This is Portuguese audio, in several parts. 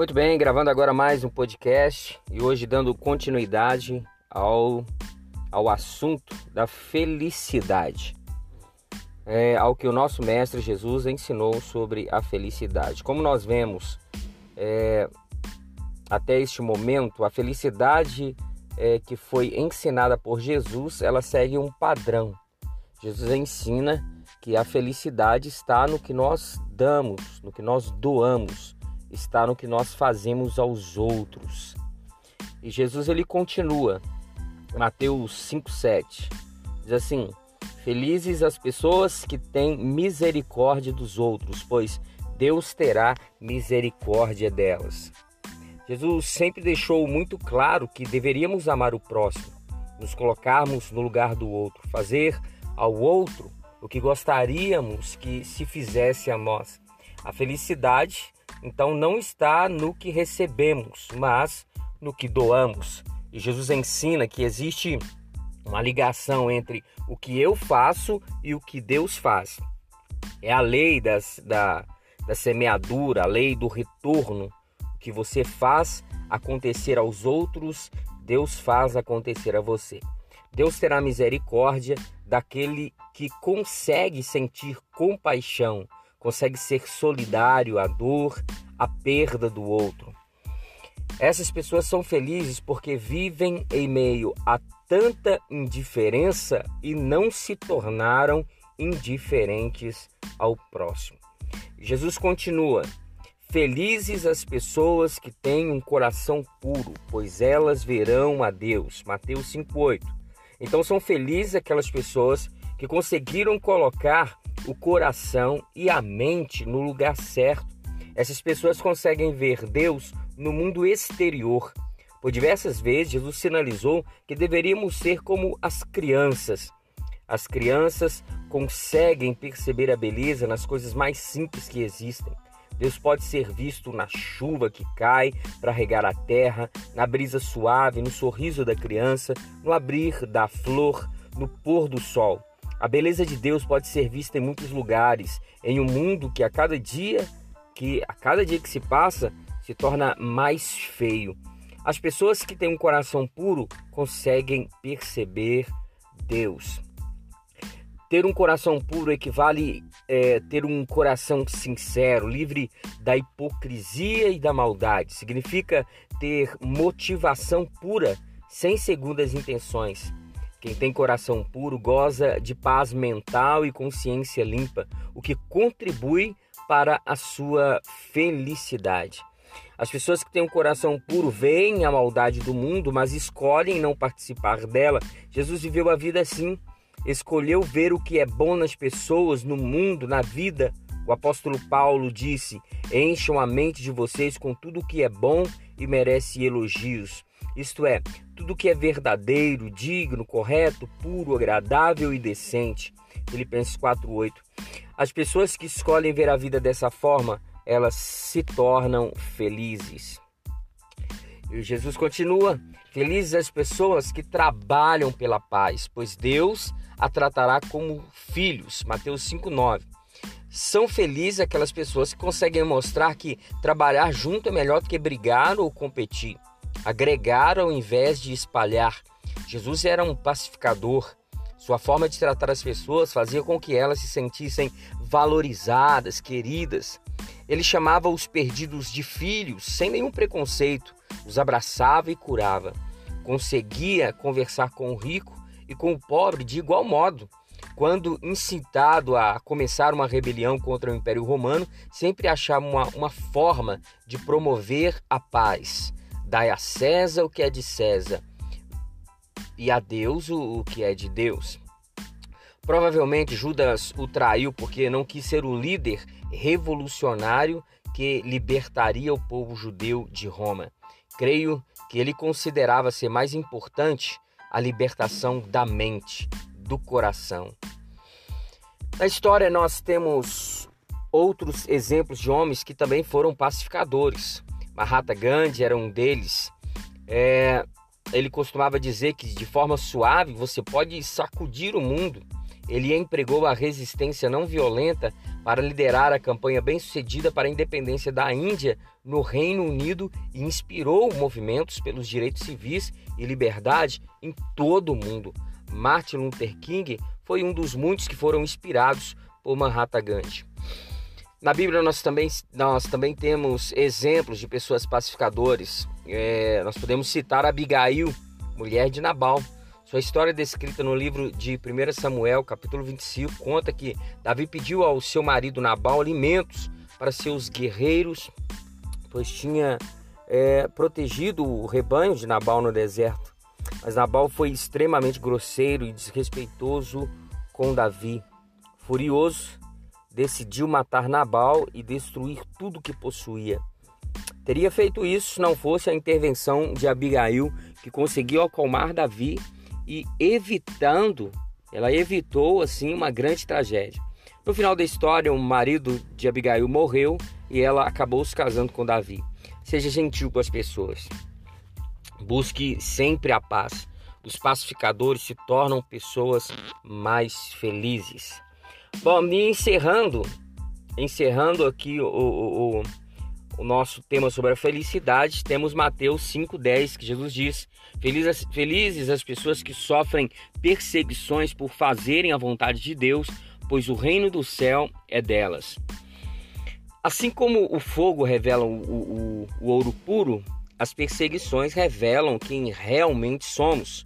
Muito bem, gravando agora mais um podcast e hoje dando continuidade ao, ao assunto da felicidade. É, ao que o nosso Mestre Jesus ensinou sobre a felicidade. Como nós vemos é, até este momento, a felicidade é, que foi ensinada por Jesus, ela segue um padrão. Jesus ensina que a felicidade está no que nós damos, no que nós doamos, está no que nós fazemos aos outros. E Jesus ele continua, Mateus 5:7. Diz assim: Felizes as pessoas que têm misericórdia dos outros, pois Deus terá misericórdia delas. Jesus sempre deixou muito claro que deveríamos amar o próximo, nos colocarmos no lugar do outro, fazer ao outro o que gostaríamos que se fizesse a nós. A felicidade, então, não está no que recebemos, mas no que doamos. E Jesus ensina que existe uma ligação entre o que eu faço e o que Deus faz. É a lei das, da, da semeadura, a lei do retorno que você faz acontecer aos outros, Deus faz acontecer a você. Deus terá misericórdia daquele que consegue sentir compaixão, consegue ser solidário à dor, à perda do outro. Essas pessoas são felizes porque vivem em meio a tanta indiferença e não se tornaram indiferentes ao próximo. Jesus continua: Felizes as pessoas que têm um coração puro, pois elas verão a Deus. Mateus 5:8. Então são felizes aquelas pessoas que conseguiram colocar o coração e a mente no lugar certo. Essas pessoas conseguem ver Deus no mundo exterior. Por diversas vezes Jesus sinalizou que deveríamos ser como as crianças. As crianças conseguem perceber a beleza nas coisas mais simples que existem. Deus pode ser visto na chuva que cai para regar a terra, na brisa suave, no sorriso da criança, no abrir da flor, no pôr do sol. A beleza de Deus pode ser vista em muitos lugares, em um mundo que a cada dia que a cada dia que se passa se torna mais feio. As pessoas que têm um coração puro conseguem perceber Deus. Ter um coração puro equivale é, ter um coração sincero, livre da hipocrisia e da maldade. Significa ter motivação pura, sem segundas intenções. Quem tem coração puro goza de paz mental e consciência limpa, o que contribui para a sua felicidade. As pessoas que têm um coração puro veem a maldade do mundo, mas escolhem não participar dela. Jesus viveu a vida assim escolheu ver o que é bom nas pessoas, no mundo, na vida. O apóstolo Paulo disse: Encham a mente de vocês com tudo o que é bom e merece elogios. Isto é, tudo que é verdadeiro, digno, correto, puro, agradável e decente. Filipenses 4:8. As pessoas que escolhem ver a vida dessa forma, elas se tornam felizes. E Jesus continua: Felizes as pessoas que trabalham pela paz, pois Deus a tratará como filhos. Mateus 5:9. São felizes aquelas pessoas que conseguem mostrar que trabalhar junto é melhor do que brigar ou competir, agregar ao invés de espalhar. Jesus era um pacificador. Sua forma de tratar as pessoas fazia com que elas se sentissem valorizadas, queridas. Ele chamava os perdidos de filhos sem nenhum preconceito, os abraçava e curava. Conseguia conversar com o rico e com o pobre de igual modo. Quando incitado a começar uma rebelião contra o Império Romano, sempre achava uma, uma forma de promover a paz. Dai a César o que é de César e a Deus o, o que é de Deus. Provavelmente Judas o traiu porque não quis ser o líder revolucionário que libertaria o povo judeu de Roma. Creio que ele considerava ser mais importante a libertação da mente, do coração. Na história, nós temos outros exemplos de homens que também foram pacificadores. Mahatma Gandhi era um deles. É, ele costumava dizer que de forma suave você pode sacudir o mundo. ele empregou a resistência não violenta para liderar a campanha bem-sucedida para a independência da Índia no Reino Unido e inspirou movimentos pelos direitos civis e liberdade em todo o mundo. Martin Luther King foi um dos muitos que foram inspirados por Mahatma Gandhi. Na Bíblia nós também, nós também temos exemplos de pessoas pacificadoras. É, nós podemos citar Abigail, mulher de Nabal. Sua história é descrita no livro de 1 Samuel, capítulo 25, conta que Davi pediu ao seu marido Nabal alimentos para seus guerreiros, pois tinha é, protegido o rebanho de Nabal no deserto. Mas Nabal foi extremamente grosseiro e desrespeitoso com Davi. Furioso, decidiu matar Nabal e destruir tudo que possuía. Teria feito isso se não fosse a intervenção de Abigail, que conseguiu acalmar Davi e evitando, ela evitou assim uma grande tragédia. No final da história, o marido de Abigail morreu e ela acabou se casando com Davi. Seja gentil com as pessoas. Busque sempre a paz. Os pacificadores se tornam pessoas mais felizes. Bom, e encerrando, encerrando aqui o, o, o, nosso tema sobre a felicidade, temos Mateus 5,10, que Jesus diz: felizes, felizes as pessoas que sofrem perseguições por fazerem a vontade de Deus, pois o reino do céu é delas. Assim como o fogo revela o, o, o ouro puro, as perseguições revelam quem realmente somos.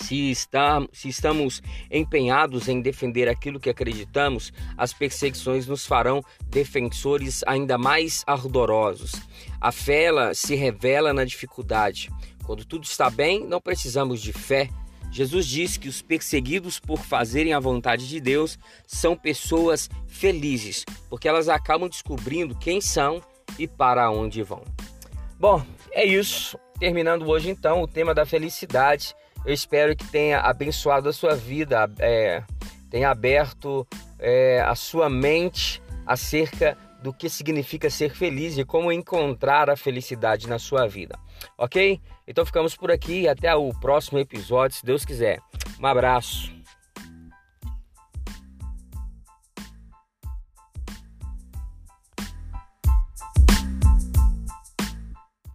Se, está, se estamos empenhados em defender aquilo que acreditamos, as perseguições nos farão defensores ainda mais ardorosos. A fé ela se revela na dificuldade. Quando tudo está bem, não precisamos de fé. Jesus diz que os perseguidos por fazerem a vontade de Deus são pessoas felizes, porque elas acabam descobrindo quem são e para onde vão. Bom, é isso. Terminando hoje então o tema da felicidade. Eu espero que tenha abençoado a sua vida, é, tenha aberto é, a sua mente acerca do que significa ser feliz e como encontrar a felicidade na sua vida. Ok? Então ficamos por aqui até o próximo episódio, se Deus quiser. Um abraço.